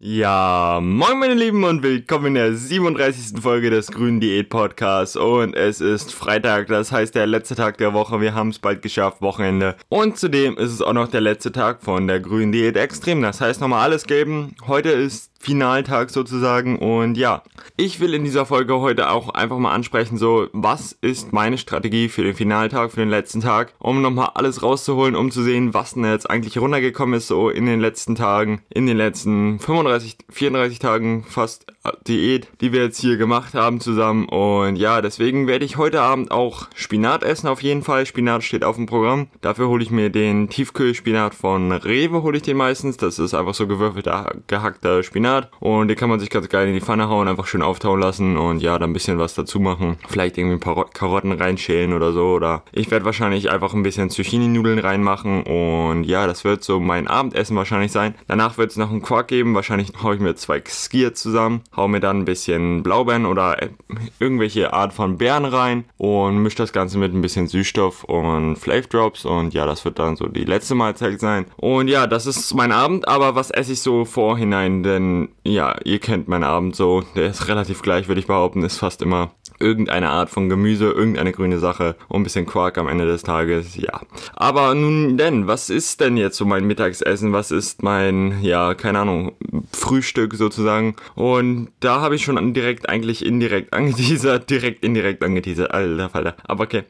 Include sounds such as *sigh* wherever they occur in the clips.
Ja, moin meine Lieben und willkommen in der 37. Folge des Grünen Diät Podcasts. Und es ist Freitag, das heißt der letzte Tag der Woche, wir haben es bald geschafft, Wochenende. Und zudem ist es auch noch der letzte Tag von der Grünen Diät Extrem, das heißt nochmal alles geben, heute ist Finaltag sozusagen. Und ja, ich will in dieser Folge heute auch einfach mal ansprechen, so, was ist meine Strategie für den Finaltag, für den letzten Tag, um nochmal alles rauszuholen, um zu sehen, was denn jetzt eigentlich runtergekommen ist, so in den letzten Tagen, in den letzten 35, 34 Tagen fast äh, Diät, die wir jetzt hier gemacht haben zusammen. Und ja, deswegen werde ich heute Abend auch Spinat essen auf jeden Fall. Spinat steht auf dem Programm. Dafür hole ich mir den Tiefkühlspinat von Rewe, hole ich den meistens. Das ist einfach so gewürfelter, gehackter Spinat Spinat und den kann man sich ganz geil in die Pfanne hauen, einfach schön auftauen lassen und ja, dann ein bisschen was dazu machen. Vielleicht irgendwie ein paar Karotten reinschälen oder so oder ich werde wahrscheinlich einfach ein bisschen Zucchini-Nudeln reinmachen und ja, das wird so mein Abendessen wahrscheinlich sein. Danach wird es noch einen Quark geben, wahrscheinlich haue ich mir zwei Skier zusammen, haue mir dann ein bisschen Blaubeeren oder äh, irgendwelche Art von Beeren rein und mische das Ganze mit ein bisschen Süßstoff und Flavor Drops und ja, das wird dann so die letzte Mahlzeit sein. Und ja, das ist mein Abend, aber was esse ich so vorhinein? Denn ja, ihr kennt meinen Abend so, der ist relativ gleich, würde ich behaupten, ist fast immer irgendeine Art von Gemüse, irgendeine grüne Sache und ein bisschen Quark am Ende des Tages, ja. Aber nun denn, was ist denn jetzt so mein Mittagsessen? Was ist mein, ja, keine Ahnung, Frühstück sozusagen? Und da habe ich schon direkt eigentlich indirekt angeteasert, direkt indirekt angeteasert, alter Falter. Aber okay.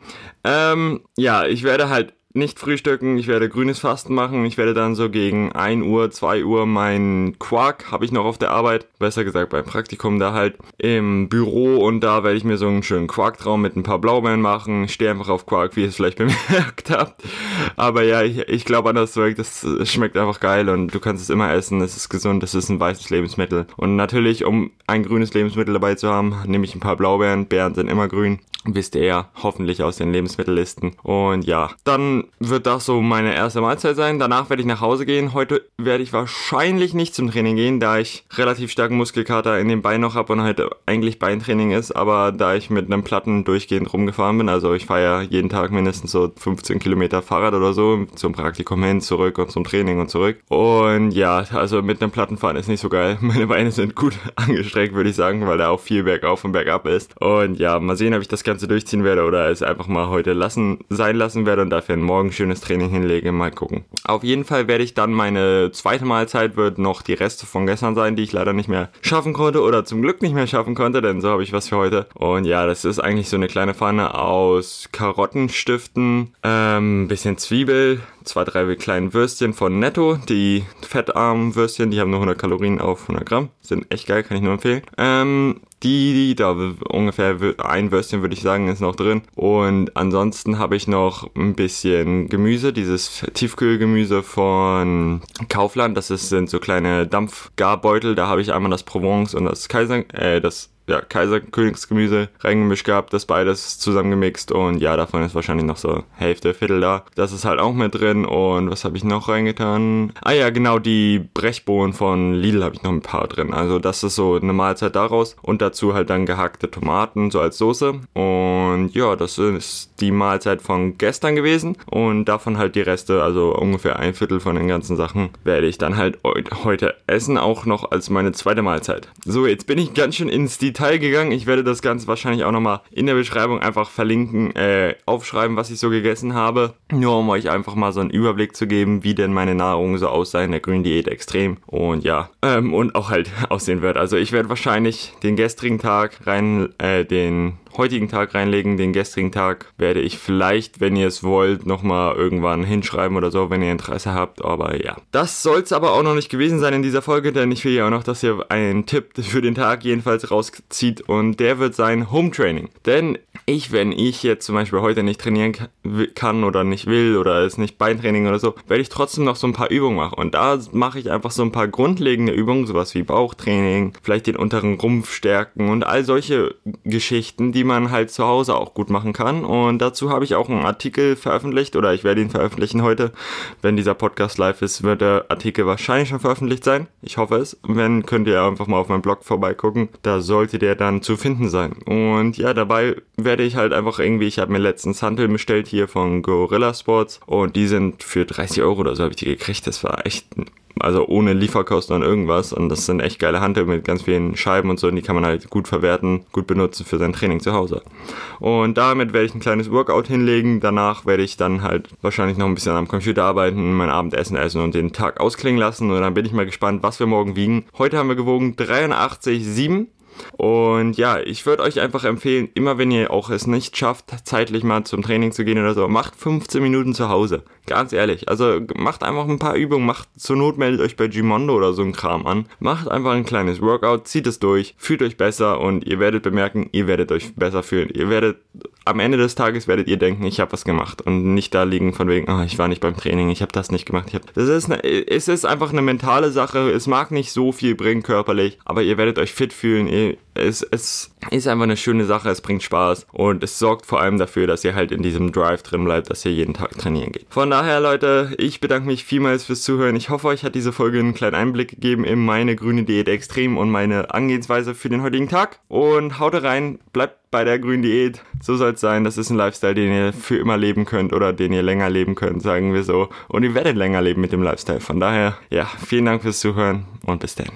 Ähm, ja, ich werde halt nicht frühstücken, ich werde grünes Fasten machen. Ich werde dann so gegen 1 Uhr, 2 Uhr meinen Quark habe ich noch auf der Arbeit, besser gesagt beim Praktikum da halt im Büro und da werde ich mir so einen schönen Quarktraum mit ein paar Blaubeeren machen. Ich stehe einfach auf Quark, wie ihr es vielleicht *laughs* bemerkt habt. Aber ja, ich, ich glaube an das Zeug, das schmeckt einfach geil und du kannst es immer essen, es ist gesund, es ist ein weißes Lebensmittel. Und natürlich, um ein grünes Lebensmittel dabei zu haben, nehme ich ein paar Blaubeeren. Beeren sind immer grün wisst ihr ja hoffentlich aus den Lebensmittellisten. Und ja, dann wird das so meine erste Mahlzeit sein. Danach werde ich nach Hause gehen. Heute werde ich wahrscheinlich nicht zum Training gehen, da ich relativ starken Muskelkater in den Beinen noch habe und heute eigentlich Beintraining ist. Aber da ich mit einem Platten durchgehend rumgefahren bin, also ich fahre ja jeden Tag mindestens so 15 Kilometer Fahrrad oder so zum Praktikum hin, zurück und zum Training und zurück. Und ja, also mit einem Plattenfahren ist nicht so geil. *laughs* Meine Beine sind gut *laughs* angestreckt, würde ich sagen, weil da auch viel bergauf und bergab ist. Und ja, mal sehen, ob ich das Ganze durchziehen werde oder es einfach mal heute lassen, sein lassen werde und dafür ein morgen schönes Training hinlege. Mal gucken. Auf jeden Fall werde ich dann meine zweite Mahlzeit wird noch die Reste von gestern sein, die ich leider nicht mehr schaffen konnte oder zum Glück nicht mehr schaffen konnte, denn so habe ich was für heute. Und ja, das ist eigentlich so eine kleine Pfanne aus Karottenstiften, ähm, bisschen Zwiebel, zwei, drei kleinen Würstchen von Netto, die fettarmen Würstchen, die haben nur 100 Kalorien auf 100 Gramm, sind echt geil, kann ich nur empfehlen. Ähm, die, die, da ungefähr ein Würstchen würde ich sagen ist noch drin. Und ansonsten habe ich noch ein bisschen Gemüse, dieses Tiefkühlgemüse von Kaufland. Das ist, sind so kleine Dampfgarbeutel. Da habe ich einmal das Provence und das Kaiser, äh, das ja, Kaiserkönigsgemüse reingemischt gehabt, das beides zusammengemixt und ja, davon ist wahrscheinlich noch so Hälfte, Viertel da. Das ist halt auch mit drin und was habe ich noch reingetan? Ah ja, genau, die Brechbohnen von Lidl habe ich noch ein paar drin. Also das ist so eine Mahlzeit daraus und dazu halt dann gehackte Tomaten so als Soße und ja, das ist die Mahlzeit von gestern gewesen und davon halt die Reste, also ungefähr ein Viertel von den ganzen Sachen, werde ich dann halt heute essen, auch noch als meine zweite Mahlzeit. So, jetzt bin ich ganz schön ins Detail Detail gegangen. Ich werde das Ganze wahrscheinlich auch nochmal in der Beschreibung einfach verlinken, äh, aufschreiben, was ich so gegessen habe. Nur um euch einfach mal so einen Überblick zu geben, wie denn meine Nahrung so aussah in der Green Diät extrem. Und ja, ähm, und auch halt *laughs* aussehen wird. Also ich werde wahrscheinlich den gestrigen Tag rein, äh, den heutigen Tag reinlegen. Den gestrigen Tag werde ich vielleicht, wenn ihr es wollt, nochmal irgendwann hinschreiben oder so, wenn ihr Interesse habt. Aber ja. Das soll es aber auch noch nicht gewesen sein in dieser Folge, denn ich will ja auch noch, dass ihr einen Tipp für den Tag jedenfalls rauszieht und der wird sein Home Training. Denn ich, wenn ich jetzt zum Beispiel heute nicht trainieren kann oder nicht will oder es nicht Beintraining oder so, werde ich trotzdem noch so ein paar Übungen machen. Und da mache ich einfach so ein paar grundlegende Übungen, sowas wie Bauchtraining, vielleicht den unteren Rumpf stärken und all solche Geschichten, die man halt zu Hause auch gut machen kann. Und dazu habe ich auch einen Artikel veröffentlicht oder ich werde ihn veröffentlichen heute. Wenn dieser Podcast live ist, wird der Artikel wahrscheinlich schon veröffentlicht sein. Ich hoffe es. Wenn, könnt ihr einfach mal auf meinem Blog vorbeigucken. Da sollte der dann zu finden sein. Und ja, dabei werde ich halt einfach irgendwie, ich habe mir letztens Hantel bestellt hier von Gorilla Sports und die sind für 30 Euro oder so habe ich die gekriegt. Das war echt also ohne Lieferkosten und irgendwas. Und das sind echt geile Hantel mit ganz vielen Scheiben und so. Und die kann man halt gut verwerten, gut benutzen für sein Training zu Hause. Und damit werde ich ein kleines Workout hinlegen. Danach werde ich dann halt wahrscheinlich noch ein bisschen am Computer arbeiten, mein Abendessen essen und den Tag ausklingen lassen. Und dann bin ich mal gespannt, was wir morgen wiegen. Heute haben wir gewogen 83,7. Und ja, ich würde euch einfach empfehlen, immer wenn ihr auch es nicht schafft, zeitlich mal zum Training zu gehen oder so, macht 15 Minuten zu Hause. Ganz ehrlich. Also macht einfach ein paar Übungen, macht zur Not meldet euch bei Gimondo oder so ein Kram an. Macht einfach ein kleines Workout, zieht es durch, fühlt euch besser und ihr werdet bemerken, ihr werdet euch besser fühlen. Ihr werdet am Ende des Tages werdet ihr denken, ich habe was gemacht und nicht da liegen von wegen, oh, ich war nicht beim Training, ich habe das nicht gemacht. Ich hab, das ist eine, es ist einfach eine mentale Sache. Es mag nicht so viel bringen körperlich, aber ihr werdet euch fit fühlen. Ihr, es, es ist einfach eine schöne Sache, es bringt Spaß und es sorgt vor allem dafür, dass ihr halt in diesem Drive drin bleibt, dass ihr jeden Tag trainieren geht. Von daher, Leute, ich bedanke mich vielmals fürs Zuhören. Ich hoffe, euch hat diese Folge einen kleinen Einblick gegeben in meine grüne Diät extrem und meine Angehensweise für den heutigen Tag. Und haut rein, bleibt bei der grünen Diät. So soll es sein. Das ist ein Lifestyle, den ihr für immer leben könnt oder den ihr länger leben könnt, sagen wir so. Und ihr werdet länger leben mit dem Lifestyle. Von daher, ja, vielen Dank fürs Zuhören und bis dann.